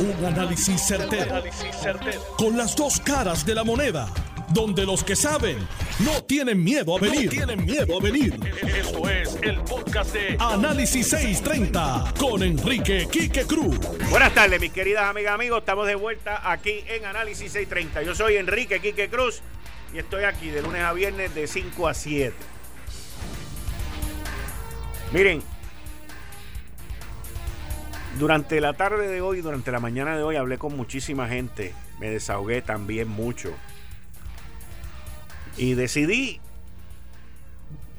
Un análisis certero, Con las dos caras de la moneda. Donde los que saben no tienen miedo a venir. tienen miedo a venir. Esto es el podcast de Análisis 630 con Enrique Quique Cruz. Buenas tardes, mis queridas amigas, amigos. Estamos de vuelta aquí en Análisis 630. Yo soy Enrique Quique Cruz y estoy aquí de lunes a viernes de 5 a 7. Miren, durante la tarde de hoy, durante la mañana de hoy, hablé con muchísima gente. Me desahogué también mucho. Y decidí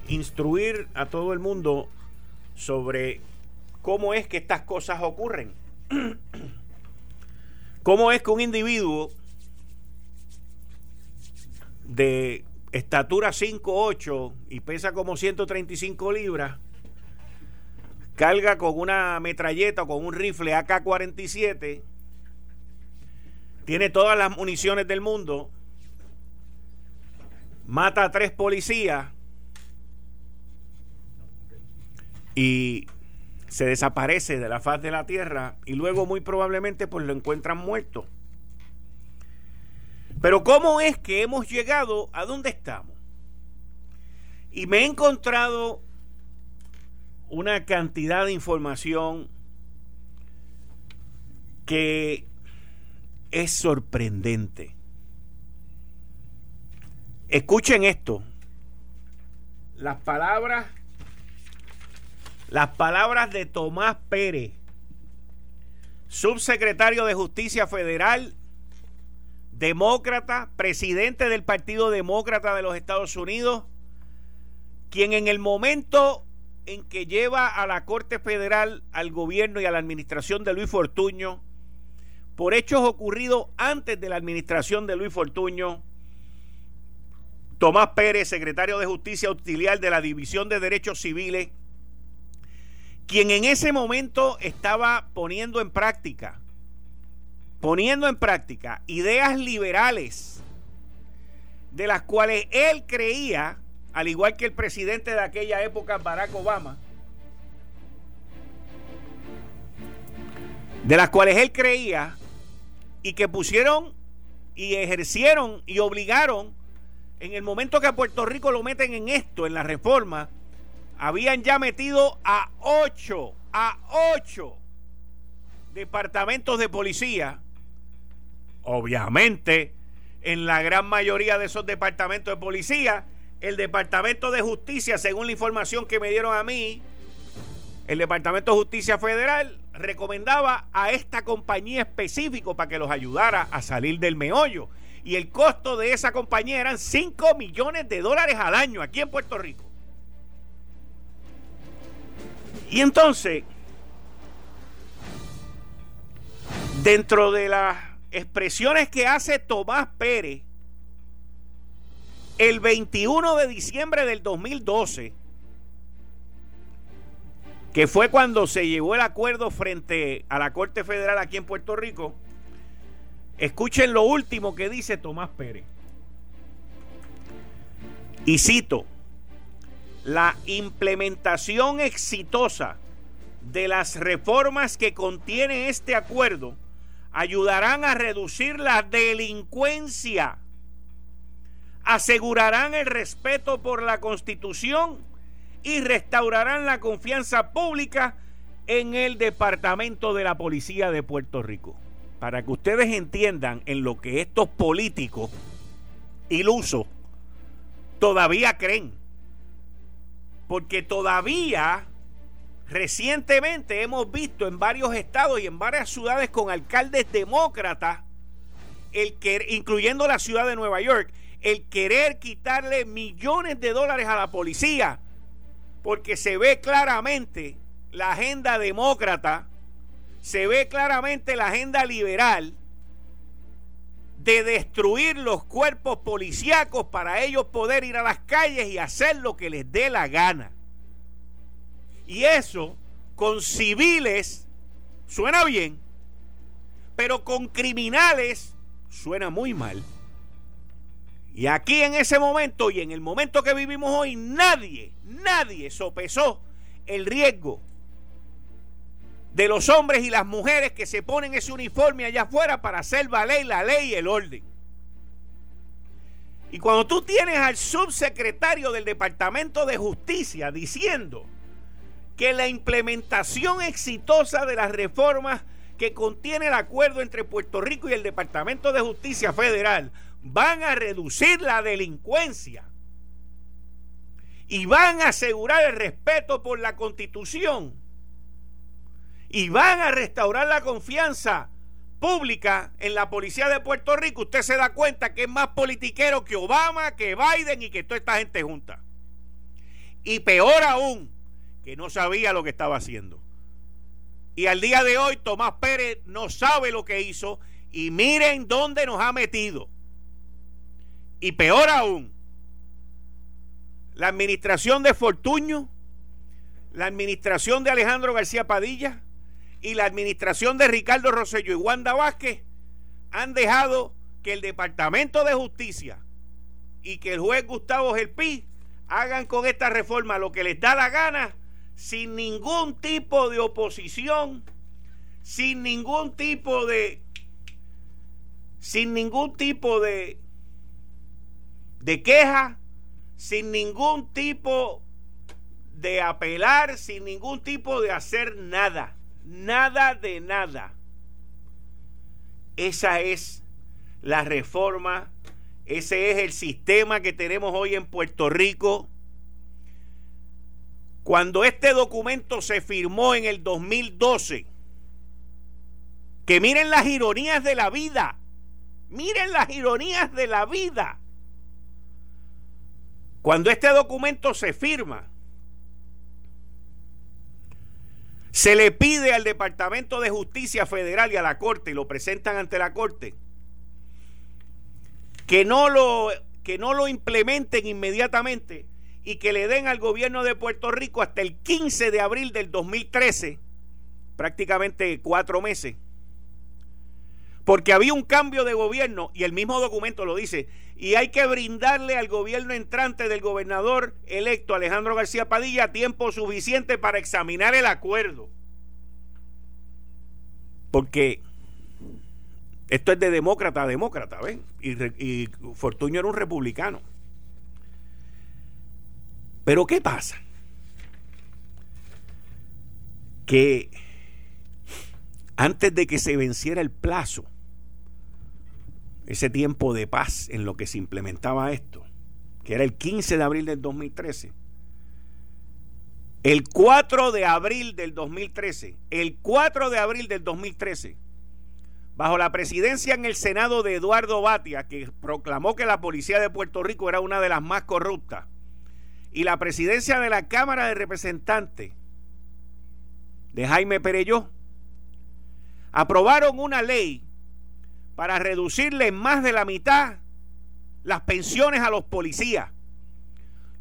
instruir a todo el mundo sobre cómo es que estas cosas ocurren. ¿Cómo es que un individuo de estatura 5'8 y pesa como 135 libras carga con una metralleta o con un rifle AK-47, tiene todas las municiones del mundo, mata a tres policías y se desaparece de la faz de la tierra y luego muy probablemente pues lo encuentran muerto. Pero ¿cómo es que hemos llegado a donde estamos? Y me he encontrado una cantidad de información que es sorprendente. Escuchen esto. Las palabras las palabras de Tomás Pérez, subsecretario de Justicia Federal, demócrata, presidente del Partido Demócrata de los Estados Unidos, quien en el momento en que lleva a la Corte Federal, al gobierno y a la administración de Luis Fortuño por hechos ocurridos antes de la administración de Luis Fortuño. Tomás Pérez, secretario de Justicia Auxiliar de la División de Derechos Civiles, quien en ese momento estaba poniendo en práctica, poniendo en práctica ideas liberales de las cuales él creía al igual que el presidente de aquella época, Barack Obama, de las cuales él creía y que pusieron y ejercieron y obligaron en el momento que a Puerto Rico lo meten en esto, en la reforma, habían ya metido a ocho, a ocho departamentos de policía. Obviamente, en la gran mayoría de esos departamentos de policía el Departamento de Justicia, según la información que me dieron a mí, el Departamento de Justicia Federal recomendaba a esta compañía específico para que los ayudara a salir del meollo. Y el costo de esa compañía eran 5 millones de dólares al año aquí en Puerto Rico. Y entonces, dentro de las expresiones que hace Tomás Pérez, el 21 de diciembre del 2012, que fue cuando se llegó el acuerdo frente a la Corte Federal aquí en Puerto Rico, escuchen lo último que dice Tomás Pérez. Y cito, la implementación exitosa de las reformas que contiene este acuerdo ayudarán a reducir la delincuencia asegurarán el respeto por la Constitución y restaurarán la confianza pública en el Departamento de la Policía de Puerto Rico. Para que ustedes entiendan en lo que estos políticos ilusos todavía creen. Porque todavía recientemente hemos visto en varios estados y en varias ciudades con alcaldes demócratas, el que, incluyendo la ciudad de Nueva York, el querer quitarle millones de dólares a la policía, porque se ve claramente la agenda demócrata, se ve claramente la agenda liberal de destruir los cuerpos policíacos para ellos poder ir a las calles y hacer lo que les dé la gana. Y eso con civiles suena bien, pero con criminales suena muy mal. Y aquí en ese momento y en el momento que vivimos hoy, nadie, nadie sopesó el riesgo de los hombres y las mujeres que se ponen ese uniforme allá afuera para hacer valer la ley y el orden. Y cuando tú tienes al subsecretario del Departamento de Justicia diciendo que la implementación exitosa de las reformas que contiene el acuerdo entre Puerto Rico y el Departamento de Justicia Federal van a reducir la delincuencia y van a asegurar el respeto por la constitución y van a restaurar la confianza pública en la policía de Puerto Rico, usted se da cuenta que es más politiquero que Obama, que Biden y que toda esta gente junta. Y peor aún, que no sabía lo que estaba haciendo. Y al día de hoy Tomás Pérez no sabe lo que hizo y miren dónde nos ha metido. Y peor aún, la administración de Fortuño, la administración de Alejandro García Padilla y la administración de Ricardo Rosello y Wanda Vázquez han dejado que el Departamento de Justicia y que el juez Gustavo Gelpi hagan con esta reforma lo que les da la gana sin ningún tipo de oposición, sin ningún tipo de sin ningún tipo de de queja, sin ningún tipo de apelar, sin ningún tipo de hacer nada. Nada de nada. Esa es la reforma, ese es el sistema que tenemos hoy en Puerto Rico. Cuando este documento se firmó en el 2012, que miren las ironías de la vida, miren las ironías de la vida. Cuando este documento se firma, se le pide al Departamento de Justicia Federal y a la Corte, y lo presentan ante la Corte, que no lo, que no lo implementen inmediatamente y que le den al gobierno de Puerto Rico hasta el 15 de abril del 2013, prácticamente cuatro meses, porque había un cambio de gobierno y el mismo documento lo dice, y hay que brindarle al gobierno entrante del gobernador electo Alejandro García Padilla tiempo suficiente para examinar el acuerdo. Porque esto es de demócrata a demócrata, ¿ven? Y, y Fortuño era un republicano. Pero ¿qué pasa? Que antes de que se venciera el plazo, ese tiempo de paz en lo que se implementaba esto, que era el 15 de abril del 2013. El 4 de abril del 2013, el 4 de abril del 2013, bajo la presidencia en el Senado de Eduardo Batia, que proclamó que la policía de Puerto Rico era una de las más corruptas, y la presidencia de la Cámara de Representantes de Jaime Pereyó, aprobaron una ley para reducirle en más de la mitad las pensiones a los policías,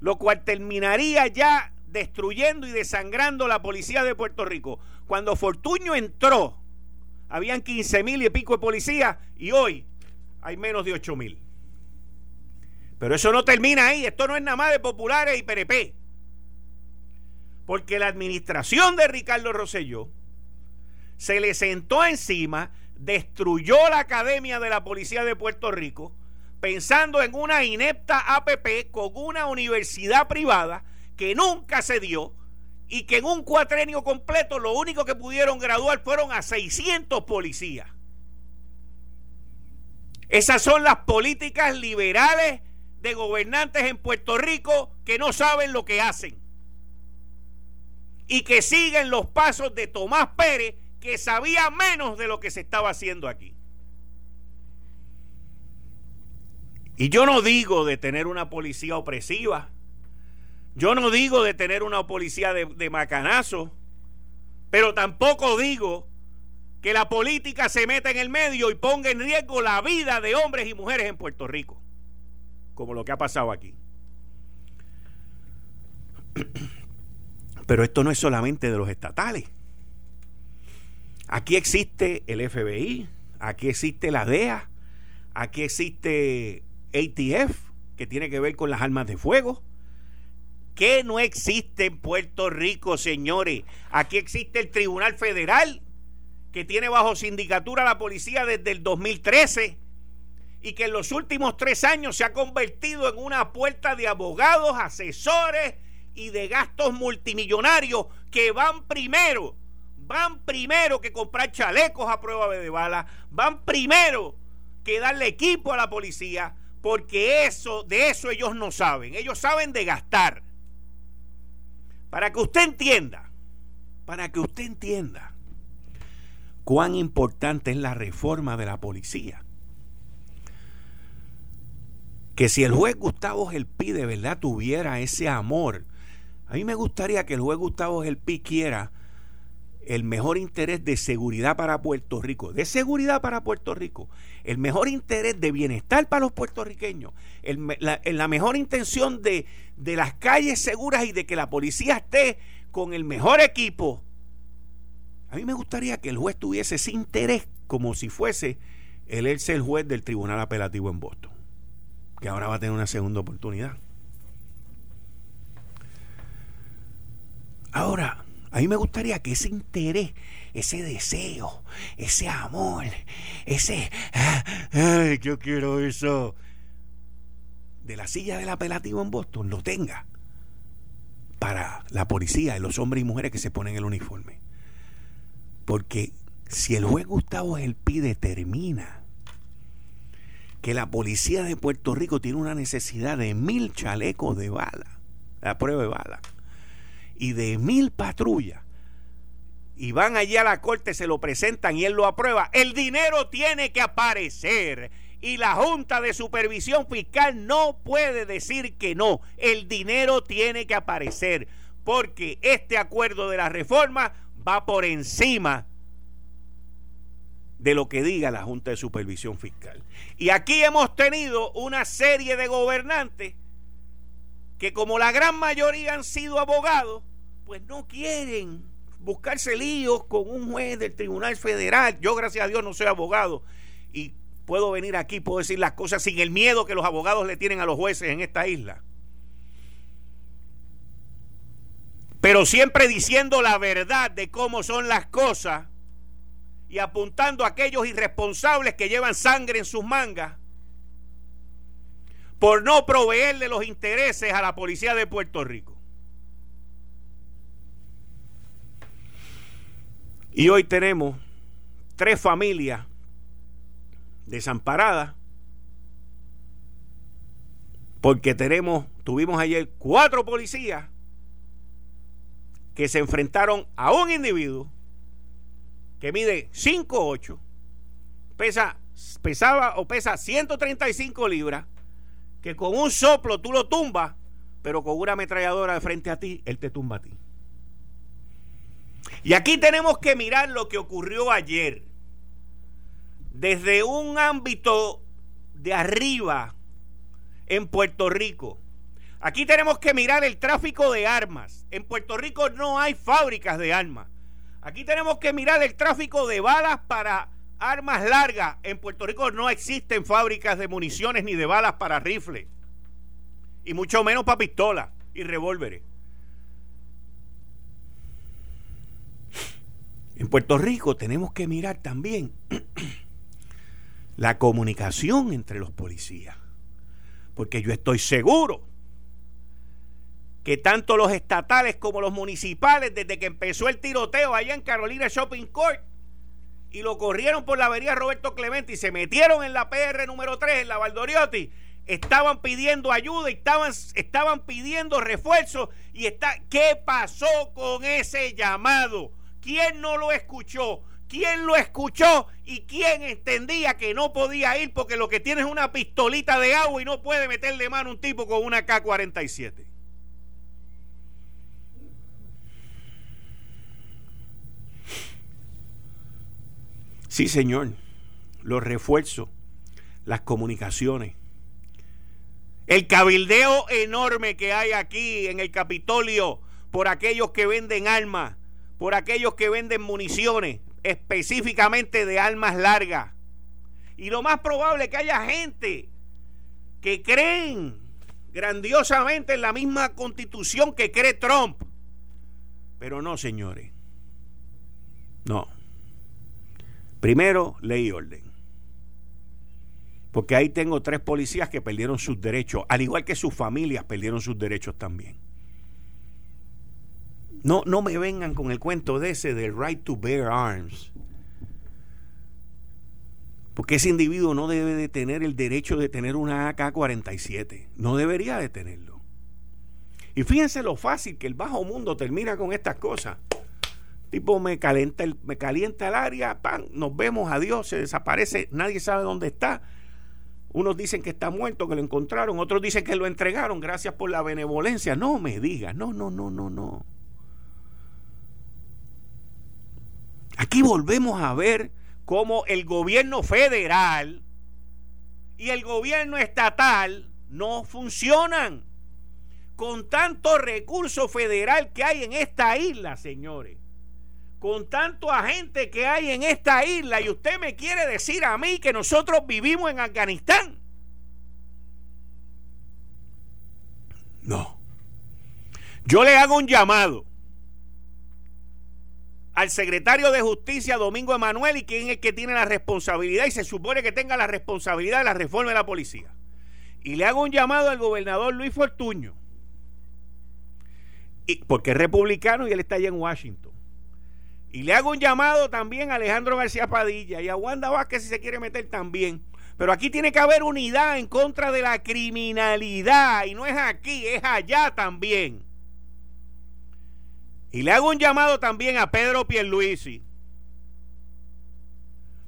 lo cual terminaría ya destruyendo y desangrando la policía de Puerto Rico. Cuando Fortuño entró, habían 15 mil y pico de policías y hoy hay menos de 8 mil. Pero eso no termina ahí, esto no es nada más de populares y PNP. Porque la administración de Ricardo Rosselló se le sentó encima destruyó la Academia de la Policía de Puerto Rico pensando en una inepta APP con una universidad privada que nunca se dio y que en un cuatrenio completo lo único que pudieron graduar fueron a 600 policías. Esas son las políticas liberales de gobernantes en Puerto Rico que no saben lo que hacen y que siguen los pasos de Tomás Pérez que sabía menos de lo que se estaba haciendo aquí. Y yo no digo de tener una policía opresiva, yo no digo de tener una policía de, de macanazo, pero tampoco digo que la política se meta en el medio y ponga en riesgo la vida de hombres y mujeres en Puerto Rico, como lo que ha pasado aquí. Pero esto no es solamente de los estatales. Aquí existe el FBI, aquí existe la DEA, aquí existe ATF, que tiene que ver con las armas de fuego, qué no existe en Puerto Rico, señores? Aquí existe el Tribunal Federal, que tiene bajo sindicatura la policía desde el 2013 y que en los últimos tres años se ha convertido en una puerta de abogados, asesores y de gastos multimillonarios que van primero, van primero que comprar chalecos a prueba de bala, van primero que darle equipo a la policía, porque eso, de eso ellos no saben, ellos saben de gastar. Para que usted entienda, para que usted entienda cuán importante es la reforma de la policía. Que si el juez Gustavo Gelpi de verdad tuviera ese amor, a mí me gustaría que el juez Gustavo Gelpi quiera el mejor interés de seguridad para Puerto Rico, de seguridad para Puerto Rico, el mejor interés de bienestar para los puertorriqueños, la, mejor intención de, de las calles seguras y de que la policía esté con el mejor equipo. A mí me gustaría que el juez tuviese ese interés como si fuese el él el juez del Tribunal Apelativo en Boston, que ahora va a tener una segunda oportunidad. Ahora, a mí me gustaría que ese interés, ese deseo, ese amor, ese, ay, yo quiero eso, de la silla del apelativo en Boston, lo tenga para la policía y los hombres y mujeres que se ponen el uniforme. Porque si el juez Gustavo Gelpi determina que la policía de Puerto Rico tiene una necesidad de mil chalecos de bala, la prueba de bala, y de mil patrullas y van allí a la corte, se lo presentan y él lo aprueba, el dinero tiene que aparecer. Y la Junta de Supervisión Fiscal no puede decir que no. El dinero tiene que aparecer. Porque este acuerdo de la reforma va por encima de lo que diga la Junta de Supervisión Fiscal. Y aquí hemos tenido una serie de gobernantes que como la gran mayoría han sido abogados, pues no quieren buscarse líos con un juez del Tribunal Federal. Yo, gracias a Dios, no soy abogado y puedo venir aquí, puedo decir las cosas sin el miedo que los abogados le tienen a los jueces en esta isla. Pero siempre diciendo la verdad de cómo son las cosas y apuntando a aquellos irresponsables que llevan sangre en sus mangas por no proveerle los intereses a la policía de Puerto Rico. Y hoy tenemos tres familias desamparadas porque tenemos, tuvimos ayer cuatro policías que se enfrentaron a un individuo que mide 5'8, pesa, pesaba o pesa 135 libras, que con un soplo tú lo tumbas, pero con una ametralladora de frente a ti, él te tumba a ti. Y aquí tenemos que mirar lo que ocurrió ayer. Desde un ámbito de arriba en Puerto Rico. Aquí tenemos que mirar el tráfico de armas. En Puerto Rico no hay fábricas de armas. Aquí tenemos que mirar el tráfico de balas para armas largas. En Puerto Rico no existen fábricas de municiones ni de balas para rifles. Y mucho menos para pistolas y revólveres. En Puerto Rico tenemos que mirar también la comunicación entre los policías. Porque yo estoy seguro que tanto los estatales como los municipales, desde que empezó el tiroteo allá en Carolina Shopping Court, y lo corrieron por la avenida Roberto Clemente y se metieron en la PR número 3, en la Valdoriotti, estaban pidiendo ayuda estaban, estaban pidiendo refuerzos. Y está, ¿Qué pasó con ese llamado? ¿Quién no lo escuchó? ¿Quién lo escuchó y quién entendía que no podía ir porque lo que tiene es una pistolita de agua y no puede meterle mano a un tipo con una K-47? Sí, señor. Los refuerzos, las comunicaciones, el cabildeo enorme que hay aquí en el Capitolio por aquellos que venden armas por aquellos que venden municiones, específicamente de armas largas. Y lo más probable es que haya gente que creen grandiosamente en la misma constitución que cree Trump. Pero no, señores. No. Primero, ley y orden. Porque ahí tengo tres policías que perdieron sus derechos, al igual que sus familias perdieron sus derechos también. No, no me vengan con el cuento de ese del right to bear arms. Porque ese individuo no debe de tener el derecho de tener una AK-47. No debería de tenerlo. Y fíjense lo fácil que el bajo mundo termina con estas cosas. Tipo, me calienta el, me calienta el área, pan, nos vemos, adiós, se desaparece, nadie sabe dónde está. Unos dicen que está muerto, que lo encontraron, otros dicen que lo entregaron, gracias por la benevolencia. No me digas, no, no, no, no, no. Aquí volvemos a ver cómo el gobierno federal y el gobierno estatal no funcionan con tanto recurso federal que hay en esta isla, señores. Con tanto agente que hay en esta isla y usted me quiere decir a mí que nosotros vivimos en Afganistán. No. Yo le hago un llamado al secretario de Justicia, Domingo Emanuel, y quien es el que tiene la responsabilidad y se supone que tenga la responsabilidad de la reforma de la policía. Y le hago un llamado al gobernador Luis Fortuño, y, porque es republicano y él está allá en Washington. Y le hago un llamado también a Alejandro García Padilla y a Wanda Vázquez si se quiere meter también. Pero aquí tiene que haber unidad en contra de la criminalidad. Y no es aquí, es allá también. Y le hago un llamado también a Pedro Pierluisi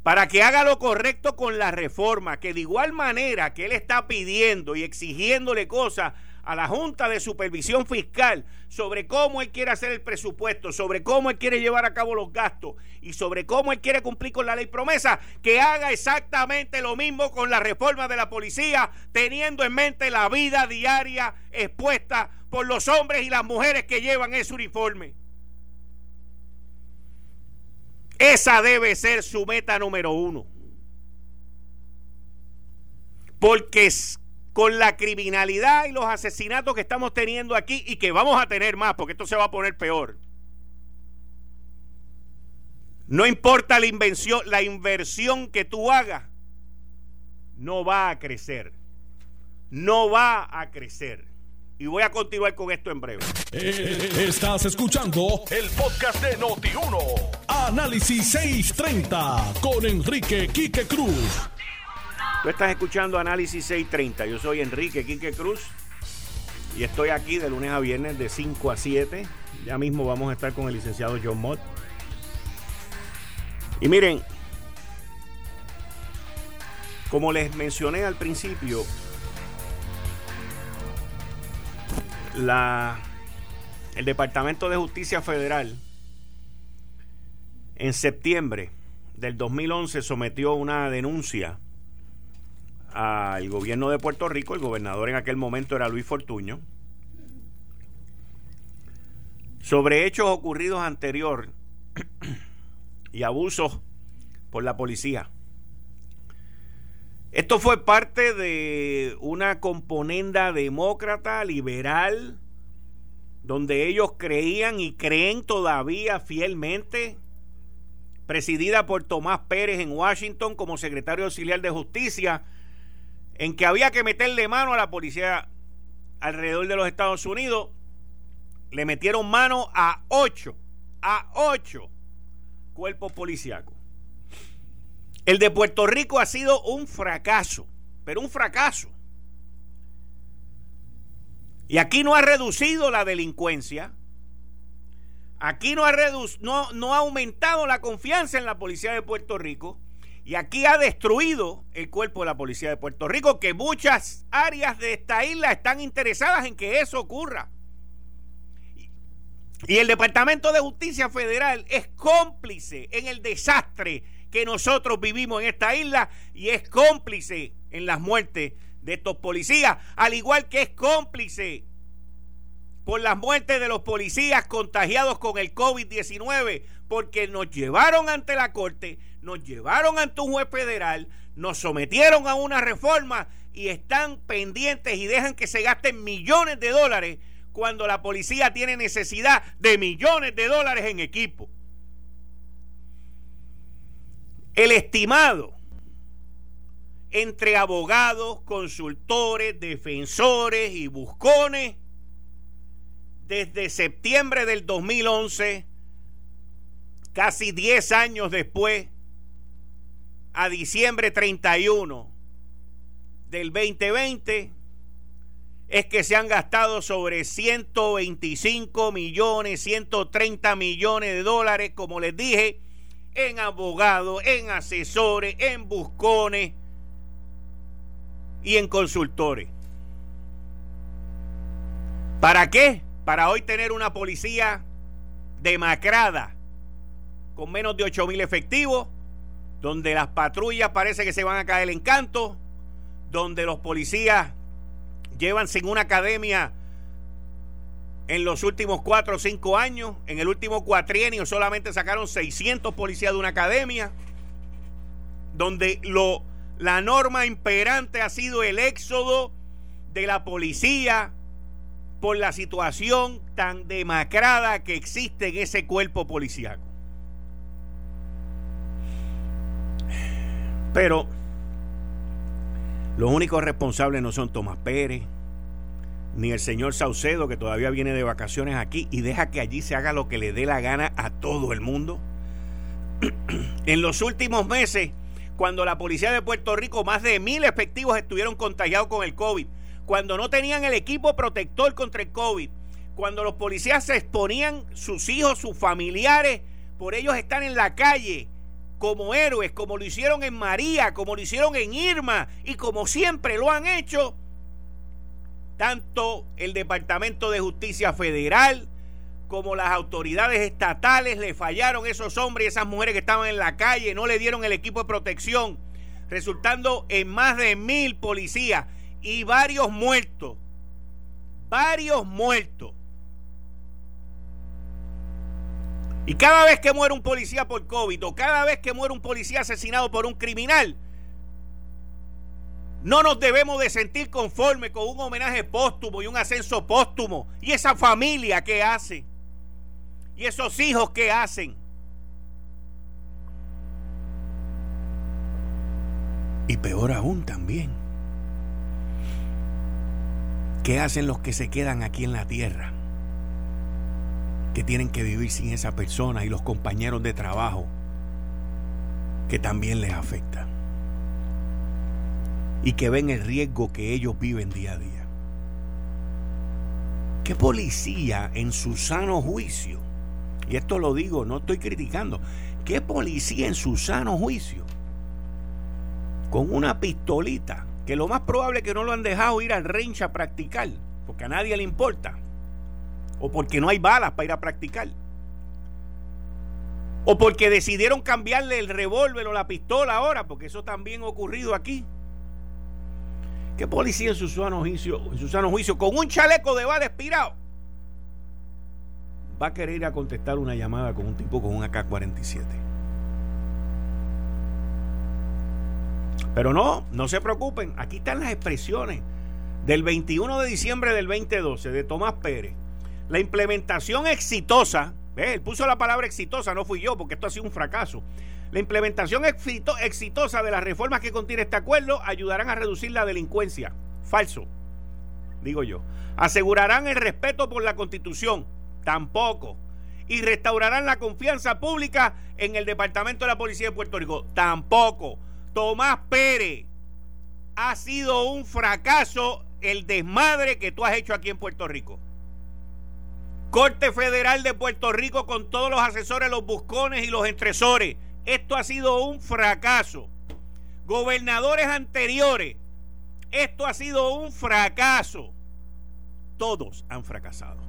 para que haga lo correcto con la reforma, que de igual manera que él está pidiendo y exigiéndole cosas a la Junta de Supervisión Fiscal sobre cómo él quiere hacer el presupuesto, sobre cómo él quiere llevar a cabo los gastos y sobre cómo él quiere cumplir con la ley promesa, que haga exactamente lo mismo con la reforma de la policía, teniendo en mente la vida diaria expuesta por los hombres y las mujeres que llevan ese uniforme. Esa debe ser su meta número uno. Porque con la criminalidad y los asesinatos que estamos teniendo aquí y que vamos a tener más, porque esto se va a poner peor. No importa la invención, la inversión que tú hagas, no va a crecer. No va a crecer. Y voy a continuar con esto en breve. Eh, estás escuchando el podcast de Noti1. Análisis 630 con Enrique Quique Cruz. Tú estás escuchando Análisis 630. Yo soy Enrique Quique Cruz. Y estoy aquí de lunes a viernes de 5 a 7. Ya mismo vamos a estar con el licenciado John Mott. Y miren, como les mencioné al principio, la, el Departamento de Justicia Federal en septiembre del 2011 sometió una denuncia al gobierno de Puerto Rico, el gobernador en aquel momento era Luis Fortuño, sobre hechos ocurridos anterior y abusos por la policía. Esto fue parte de una componenda demócrata, liberal, donde ellos creían y creen todavía fielmente, presidida por Tomás Pérez en Washington como secretario auxiliar de justicia, en que había que meterle mano a la policía alrededor de los Estados Unidos. Le metieron mano a ocho, a ocho cuerpos policíacos. El de Puerto Rico ha sido un fracaso, pero un fracaso. Y aquí no ha reducido la delincuencia. Aquí no ha, no, no ha aumentado la confianza en la policía de Puerto Rico. Y aquí ha destruido el cuerpo de la policía de Puerto Rico, que muchas áreas de esta isla están interesadas en que eso ocurra. Y el Departamento de Justicia Federal es cómplice en el desastre que nosotros vivimos en esta isla y es cómplice en las muertes de estos policías, al igual que es cómplice por las muertes de los policías contagiados con el COVID-19, porque nos llevaron ante la corte, nos llevaron ante un juez federal, nos sometieron a una reforma y están pendientes y dejan que se gasten millones de dólares cuando la policía tiene necesidad de millones de dólares en equipo. El estimado entre abogados, consultores, defensores y buscones desde septiembre del 2011, casi 10 años después, a diciembre 31 del 2020, es que se han gastado sobre 125 millones, 130 millones de dólares, como les dije, en abogados, en asesores, en buscones y en consultores. ¿Para qué? Para hoy tener una policía demacrada, con menos de 8 mil efectivos, donde las patrullas parece que se van a caer en canto, donde los policías llevan sin una academia en los últimos 4 o 5 años. En el último cuatrienio solamente sacaron 600 policías de una academia, donde lo, la norma imperante ha sido el éxodo de la policía por la situación tan demacrada que existe en ese cuerpo policiaco. Pero los únicos responsables no son Tomás Pérez, ni el señor Saucedo, que todavía viene de vacaciones aquí y deja que allí se haga lo que le dé la gana a todo el mundo. en los últimos meses, cuando la policía de Puerto Rico, más de mil efectivos estuvieron contagiados con el COVID, cuando no tenían el equipo protector contra el COVID, cuando los policías se exponían sus hijos, sus familiares, por ellos están en la calle como héroes, como lo hicieron en María, como lo hicieron en Irma y como siempre lo han hecho, tanto el Departamento de Justicia Federal como las autoridades estatales le fallaron esos hombres y esas mujeres que estaban en la calle, no le dieron el equipo de protección, resultando en más de mil policías y varios muertos, varios muertos. Y cada vez que muere un policía por COVID o cada vez que muere un policía asesinado por un criminal, no nos debemos de sentir conformes con un homenaje póstumo y un ascenso póstumo. Y esa familia que hace. Y esos hijos que hacen. Y peor aún también. ¿Qué hacen los que se quedan aquí en la tierra? Que tienen que vivir sin esa persona y los compañeros de trabajo que también les afecta y que ven el riesgo que ellos viven día a día. ¿Qué policía en su sano juicio? Y esto lo digo, no estoy criticando. ¿Qué policía en su sano juicio? Con una pistolita, que lo más probable es que no lo han dejado ir al range a practicar, porque a nadie le importa o porque no hay balas para ir a practicar. O porque decidieron cambiarle el revólver o la pistola ahora, porque eso también ha ocurrido aquí. ¿Qué policía en su sano juicio, en su sano juicio con un chaleco de bala expirado va a querer ir a contestar una llamada con un tipo con un AK-47? Pero no, no se preocupen, aquí están las expresiones del 21 de diciembre del 2012 de Tomás Pérez la implementación exitosa, él puso la palabra exitosa, no fui yo, porque esto ha sido un fracaso. La implementación exitosa de las reformas que contiene este acuerdo ayudarán a reducir la delincuencia. Falso, digo yo. Asegurarán el respeto por la Constitución. Tampoco. Y restaurarán la confianza pública en el Departamento de la Policía de Puerto Rico. Tampoco. Tomás Pérez, ha sido un fracaso el desmadre que tú has hecho aquí en Puerto Rico. Corte Federal de Puerto Rico con todos los asesores, los buscones y los entresores. Esto ha sido un fracaso. Gobernadores anteriores. Esto ha sido un fracaso. Todos han fracasado.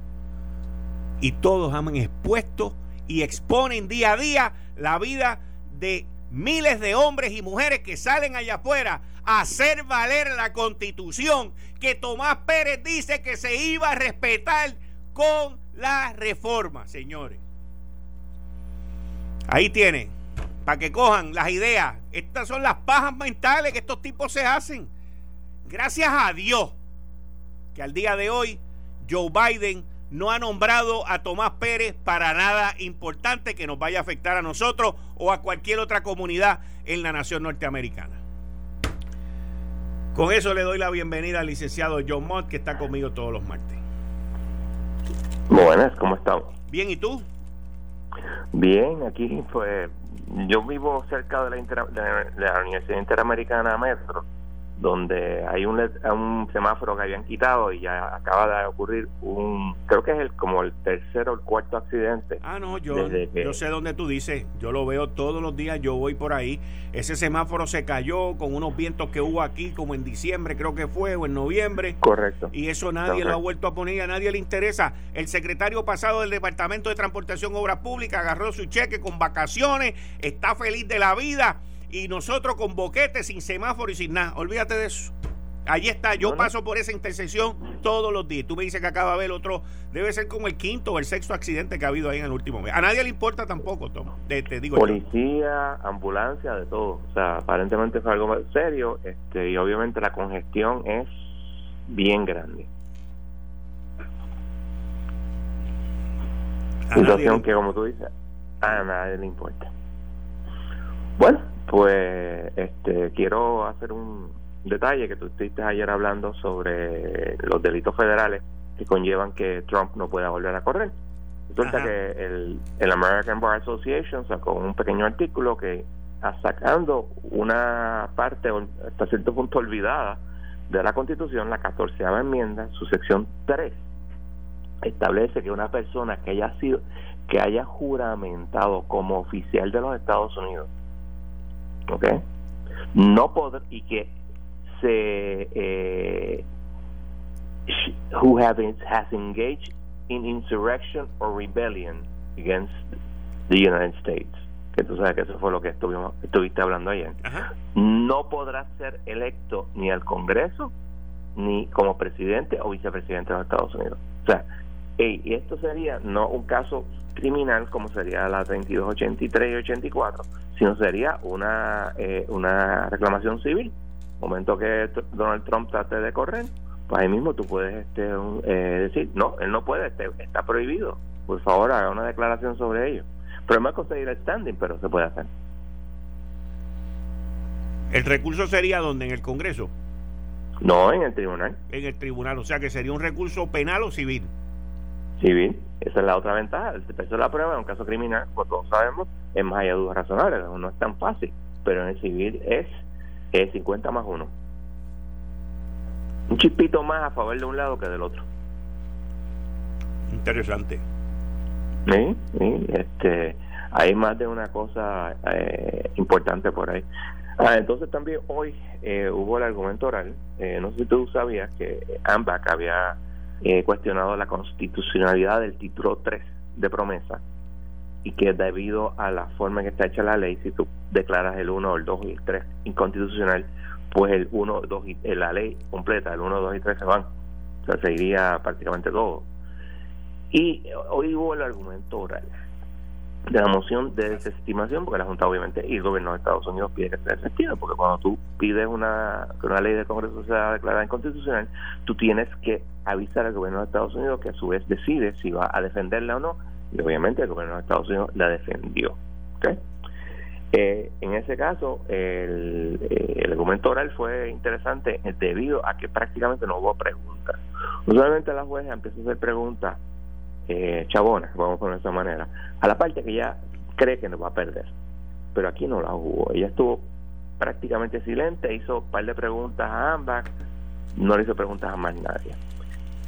Y todos han expuesto y exponen día a día la vida de miles de hombres y mujeres que salen allá afuera a hacer valer la constitución que Tomás Pérez dice que se iba a respetar con la reforma, señores. Ahí tienen para que cojan las ideas. Estas son las pajas mentales que estos tipos se hacen. Gracias a Dios que al día de hoy Joe Biden no ha nombrado a Tomás Pérez para nada importante que nos vaya a afectar a nosotros o a cualquier otra comunidad en la nación norteamericana. Con eso le doy la bienvenida al licenciado John Mott, que está conmigo todos los martes. Buenas, ¿cómo estamos? Bien, ¿y tú? Bien, aquí pues yo vivo cerca de la, de la Universidad Interamericana Metro donde hay un, un semáforo que habían quitado y ya acaba de ocurrir un, creo que es el como el tercer o el cuarto accidente. Ah, no, yo, yo sé dónde tú dices, yo lo veo todos los días, yo voy por ahí, ese semáforo se cayó con unos vientos que hubo aquí como en diciembre creo que fue o en noviembre. Correcto. Y eso nadie lo ha vuelto a poner, a nadie le interesa. El secretario pasado del Departamento de Transportación Obras Públicas agarró su cheque con vacaciones, está feliz de la vida y nosotros con boquete, sin semáforo y sin nada. Olvídate de eso. Allí está, yo paso por esa intersección todos los días. Tú me dices que acaba de haber otro, debe ser como el quinto o el sexto accidente que ha habido ahí en el último mes. A nadie le importa tampoco, Tom. Te, digo Policía, ambulancia, de todo. O sea, aparentemente fue algo serio este, y obviamente la congestión es bien grande. Situación que, como tú dices, a nadie le importa. Bueno, pues este quiero hacer un detalle que tú estuviste ayer hablando sobre los delitos federales que conllevan que Trump no pueda volver a correr. Resulta que el, el American Bar Association sacó un pequeño artículo que sacando una parte hasta cierto punto olvidada de la Constitución, la catorceava enmienda, su sección 3, establece que una persona que haya sido que haya juramentado como oficial de los Estados Unidos ¿ok? No poder, y que se eh, who have has engaged in insurrection or rebellion against the United States que tú sabes que eso fue lo que estuvimos, estuviste hablando ayer, no podrá ser electo ni al Congreso ni como presidente o vicepresidente de los Estados Unidos. O sea, y esto sería no un caso criminal como sería la 2283 y 84, sino sería una, eh, una reclamación civil. Momento que Donald Trump trate de correr, pues ahí mismo tú puedes este, eh, decir, no, él no puede, este, está prohibido. Por favor, haga una declaración sobre ello. Pero es conseguir el standing, pero se puede hacer. ¿El recurso sería donde? ¿En el Congreso? No, en el tribunal. En el tribunal, o sea que sería un recurso penal o civil. Civil. Esa es la otra ventaja. El peso de la prueba en un caso criminal, como todos sabemos, es más allá de dudas razonables. No es tan fácil. Pero en el civil es, es 50 más 1. Un chispito más a favor de un lado que del otro. Interesante. Sí, sí. Este, hay más de una cosa eh, importante por ahí. Ah, entonces también hoy eh, hubo el argumento oral. Eh, no sé si tú sabías que AMBAC había eh, cuestionado la constitucionalidad del título 3 de promesa y que debido a la forma en que está hecha la ley, si tú declaras el 1, el 2 y el 3 inconstitucional, pues el 1, 2 y eh, la ley completa, el 1, 2 y 3 se van. O sea, se iría prácticamente todo. Y hoy hubo el argumento oral de la moción de desestimación, porque la Junta obviamente y el gobierno de Estados Unidos pide que se desestime, porque cuando tú pides una, que una ley del Congreso sea declarada inconstitucional, tú tienes que avisar al gobierno de Estados Unidos que a su vez decide si va a defenderla o no, y obviamente el gobierno de Estados Unidos la defendió. Eh, en ese caso, el, eh, el argumento oral fue interesante debido a que prácticamente no hubo preguntas. Usualmente la jueza empieza a hacer preguntas eh, chabona, vamos a poner de esa manera, a la parte que ella cree que nos va a perder. Pero aquí no la hubo. Ella estuvo prácticamente silente, hizo un par de preguntas a ambas, no le hizo preguntas a más nadie.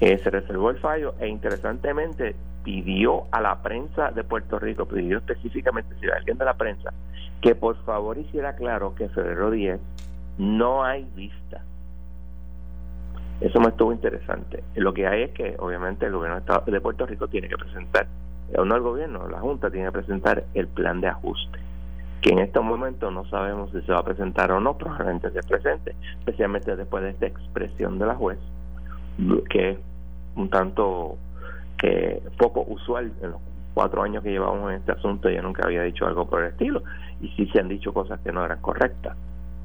Eh, se reservó el fallo e interesantemente pidió a la prensa de Puerto Rico, pidió específicamente, si alguien de la prensa, que por favor hiciera claro que febrero 10 no hay vista eso me estuvo interesante. Lo que hay es que, obviamente, el gobierno de Puerto Rico tiene que presentar, o no el gobierno, la Junta tiene que presentar el plan de ajuste, que en estos momentos no sabemos si se va a presentar o no, probablemente se presente, especialmente después de esta expresión de la juez, que es un tanto eh, poco usual en los cuatro años que llevamos en este asunto ella nunca había dicho algo por el estilo y sí se han dicho cosas que no eran correctas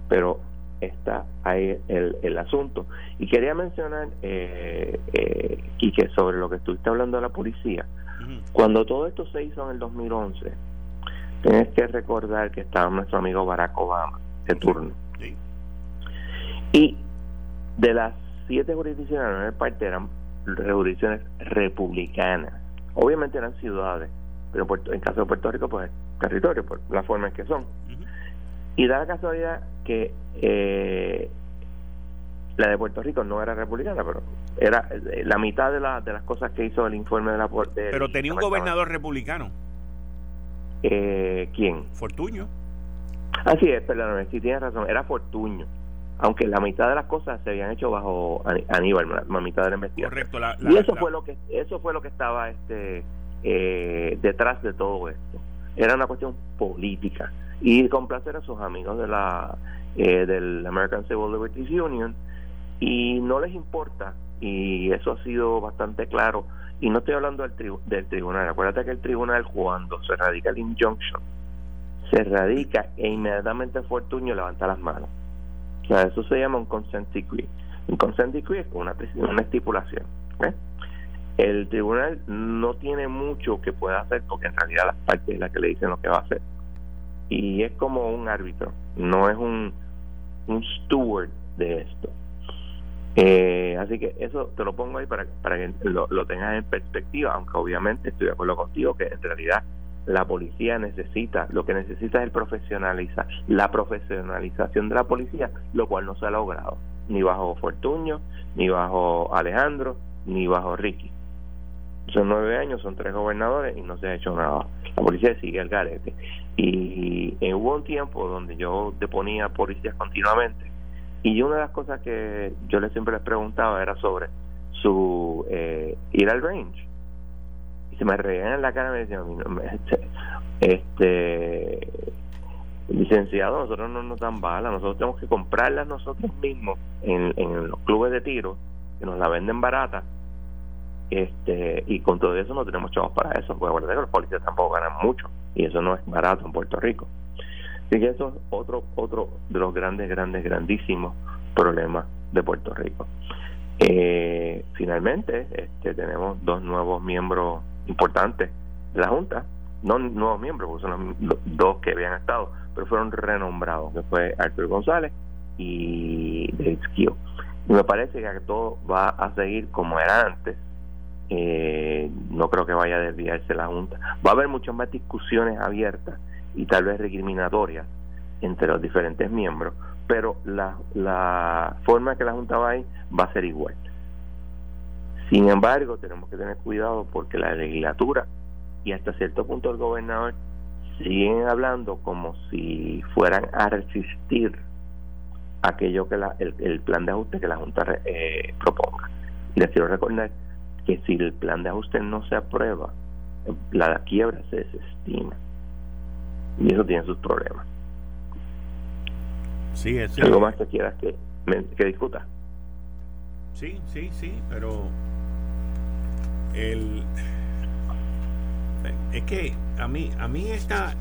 pero está ahí el, el asunto. Y quería mencionar eh, eh, Quique sobre lo que estuviste hablando de la policía cuando todo esto se hizo en el 2011 tienes que recordar que estaba nuestro amigo Barack Obama de turno. Y de las siete jurisdicciones en parte eran jurisdicciones republicanas. Obviamente eran ciudades, pero en caso de Puerto Rico, pues territorio, por la forma en que son. Y da la casualidad que eh, la de Puerto Rico no era republicana, pero era eh, la mitad de, la, de las cosas que hizo el informe de la de, Pero tenía un gobernador republicano. Eh, ¿Quién? Fortuño. Así es, perdóname, si tienes razón, era Fortuño aunque la mitad de las cosas se habían hecho bajo Aníbal, la, mitad de la investigación. Correcto. y eso fue lo que eso fue lo que estaba este eh, detrás de todo esto. Era una cuestión política y complacer a sus amigos de la eh, del American Civil Liberties Union y no les importa y eso ha sido bastante claro y no estoy hablando del, del tribunal. Acuérdate que el tribunal cuando se radica el injunction se radica e inmediatamente Fortuño levanta las manos eso se llama un consent decree. Un consent decree es una, una estipulación. El tribunal no tiene mucho que pueda hacer porque en realidad las partes es la que le dicen lo que va a hacer. Y es como un árbitro, no es un, un steward de esto. Eh, así que eso te lo pongo ahí para, para que lo, lo tengas en perspectiva, aunque obviamente estoy de acuerdo contigo que en realidad la policía necesita, lo que necesita es el profesionalizar, la profesionalización de la policía, lo cual no se ha logrado, ni bajo Fortuño, ni bajo Alejandro, ni bajo Ricky. Son nueve años, son tres gobernadores y no se ha hecho nada. La policía sigue el garete. Y, hubo un tiempo donde yo deponía policías continuamente y una de las cosas que yo les siempre les preguntaba era sobre su eh, ir al range se me reían en la cara y me decían, este, licenciado, nosotros no nos dan balas, nosotros tenemos que comprarlas nosotros mismos en los clubes de tiro, que nos la venden barata, este y con todo eso no tenemos chavos para eso, porque que los policías tampoco ganan mucho, y eso no es barato en Puerto Rico. Así que eso es otro, otro de los grandes, grandes, grandísimos problemas de Puerto Rico. Eh, finalmente, este, tenemos dos nuevos miembros importantes de la Junta, no nuevos miembros, porque son los, dos que habían estado, pero fueron renombrados, que fue Arthur González y David Skio. Y me parece que todo va a seguir como era antes. Eh, no creo que vaya a desviarse la Junta. Va a haber muchas más discusiones abiertas y tal vez recriminatorias entre los diferentes miembros, pero la, la forma que la Junta va a ir va a ser igual. Sin embargo, tenemos que tener cuidado porque la legislatura y hasta cierto punto el gobernador siguen hablando como si fueran a resistir aquello que la, el, plan de ajuste que la Junta eh, proponga. Les quiero recordar que si el plan de ajuste no se aprueba, la quiebra se desestima. Y eso tiene sus problemas. Sí, es ¿Algo más que quieras que, que discuta? Sí, sí, sí, pero el es que a mí a mí esta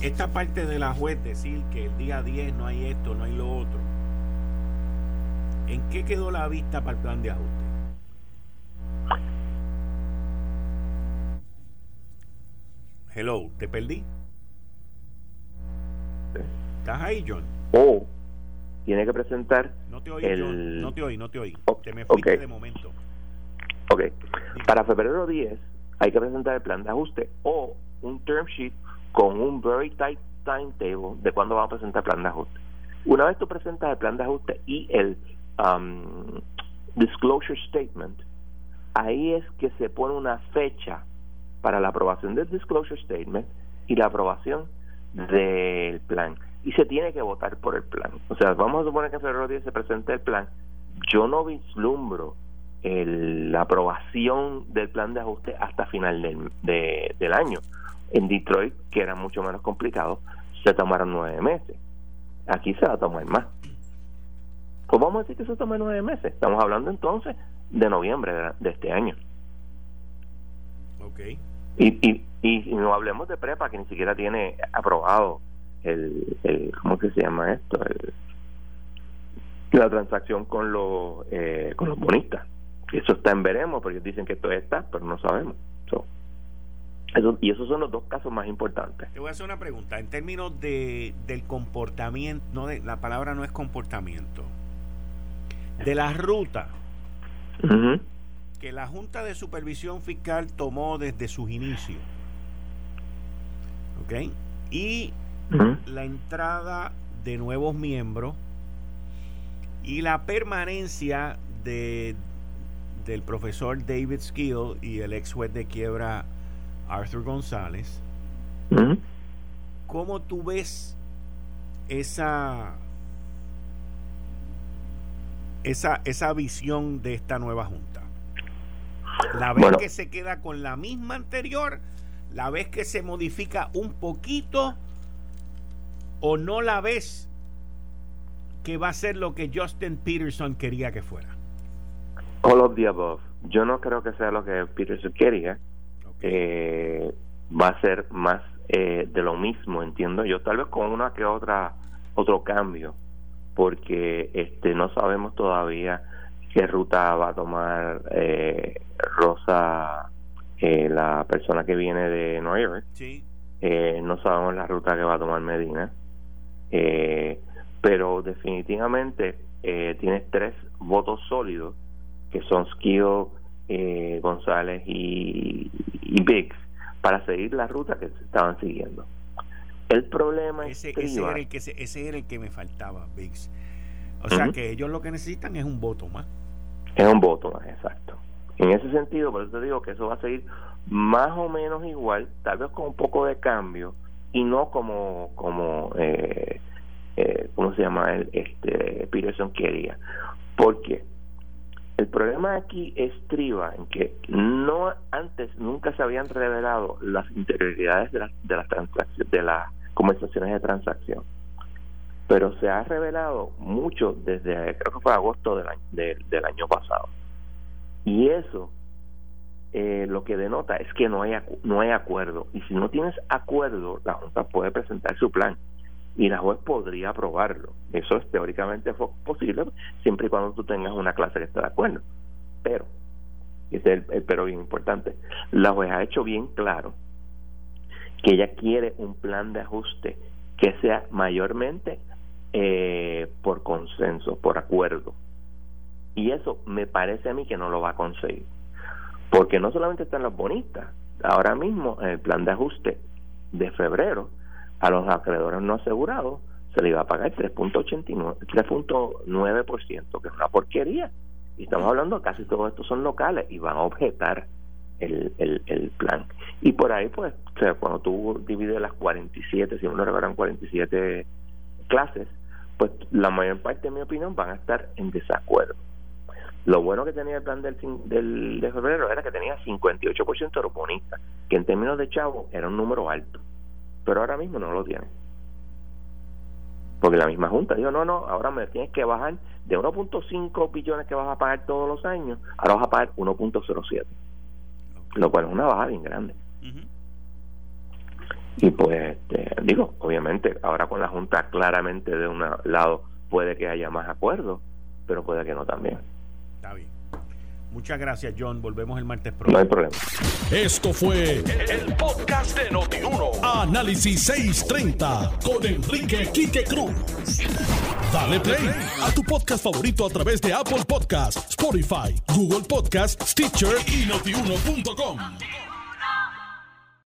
esta parte de la juez decir que el día 10 no hay esto, no hay lo otro. ¿En qué quedó la vista para el plan de ajuste? Hello, ¿te perdí? ¿Estás ahí, John? Oh, tiene que presentar. No te oí, John. No te oí, no te oí. te me fuiste de momento. Ok. Para febrero 10 hay que presentar el plan de ajuste o un term sheet con un very tight timetable de cuándo vamos a presentar el plan de ajuste. Una vez tú presentas el plan de ajuste y el um, disclosure statement, ahí es que se pone una fecha para la aprobación del disclosure statement y la aprobación del plan. Y se tiene que votar por el plan. O sea, vamos a suponer que en febrero 10 se presente el plan. Yo no vislumbro el, la aprobación del plan de ajuste hasta final del, del año. En Detroit, que era mucho menos complicado, se tomaron nueve meses. Aquí se va a tomar más. Pues vamos a decir que se toma nueve meses. Estamos hablando entonces de noviembre de, este año. Ok. Y, y, Y, no hablemos de prepa que ni siquiera tiene aprobado el, el ¿cómo que se llama esto? la transacción con los eh, con los bonistas. Eso está en veremos, porque dicen que esto está, pero no sabemos. eso, y esos son los dos casos más importantes. Te voy a hacer una pregunta. En términos de, del comportamiento, no de, la palabra no es comportamiento, de la ruta que la Junta de Supervisión Fiscal tomó desde sus inicios. ¿Ok? Y la entrada de nuevos miembros y la permanencia de, del profesor David Skill y el ex juez de quiebra Arthur González. ¿Cómo tú ves esa, esa, esa visión de esta nueva junta? ¿La vez que se queda con la misma anterior? ¿La vez que se modifica un poquito? ¿O no la ves que va a ser lo que Justin Peterson quería que fuera? All of the above. Yo no creo que sea lo que Peterson quería. Eh, va a ser más eh, de lo mismo, entiendo yo, tal vez con una que otra otro cambio, porque este no sabemos todavía qué ruta va a tomar eh, Rosa, la persona que viene de Nueva York. no sabemos la ruta que va a tomar Medina. Eh, pero definitivamente eh, tienes tres votos sólidos que son Skio, eh, González y, y Biggs para seguir la ruta que se estaban siguiendo. El problema ese, ese, era el que ese era el que me faltaba, Biggs. O sea que ellos lo que necesitan es un voto más. Es un voto más, exacto. En ese sentido, por eso te digo que eso va a seguir más o menos igual, tal vez con un poco de cambio y no como como eh, eh, ¿cómo se llama? El, este, Peterson quería. Porque el problema aquí estriba en que no antes nunca se habían revelado las interioridades de las de las transacciones de las conversaciones de transacción pero se ha revelado mucho desde creo que fue agosto del año, del año pasado y eso eh, lo que denota es que no hay no hay acuerdo y si no tienes acuerdo la junta puede presentar su plan y la juez podría aprobarlo. Eso es teóricamente posible siempre y cuando tú tengas una clase que esté de acuerdo. Pero, ese es el, pero bien importante, la juez ha hecho bien claro que ella quiere un plan de ajuste que sea mayormente eh, por consenso, por acuerdo. Y eso me parece a mí que no lo va a conseguir. Porque no solamente están los bonistas, ahora mismo en el plan de ajuste de febrero, a los acreedores no asegurados se le iba a pagar 3.89 3.9%, que es una porquería. Y estamos hablando, casi todos estos son locales y van a objetar el, el, plan. Y por ahí, pues, cuando tú divides las 47, si uno recuerdan 47 clases, pues la mayor parte, en mi opinión, van a estar en desacuerdo. Lo bueno que tenía el plan del, del de febrero era que tenía 58% de bonistas, que en términos de chavo era un número alto pero ahora mismo no lo tienen. Porque la misma Junta dijo, no, no, ahora me tienes que bajar de 1.5 billones que vas a pagar todos los años, ahora vas a pagar 1.07. Lo cual es una baja bien grande. Y pues, este, digo, obviamente, ahora con la Junta claramente de un lado puede que haya más acuerdos, pero puede que no también. Está bien. Muchas gracias, John. Volvemos el martes próximo. No hay problema. Esto fue el, podcast de Notiuno. Análisis 630 con Enrique Quique Cruz. Dale play a tu podcast favorito a través de Apple Podcasts, Spotify, Google Podcasts, Stitcher y notiuno.com.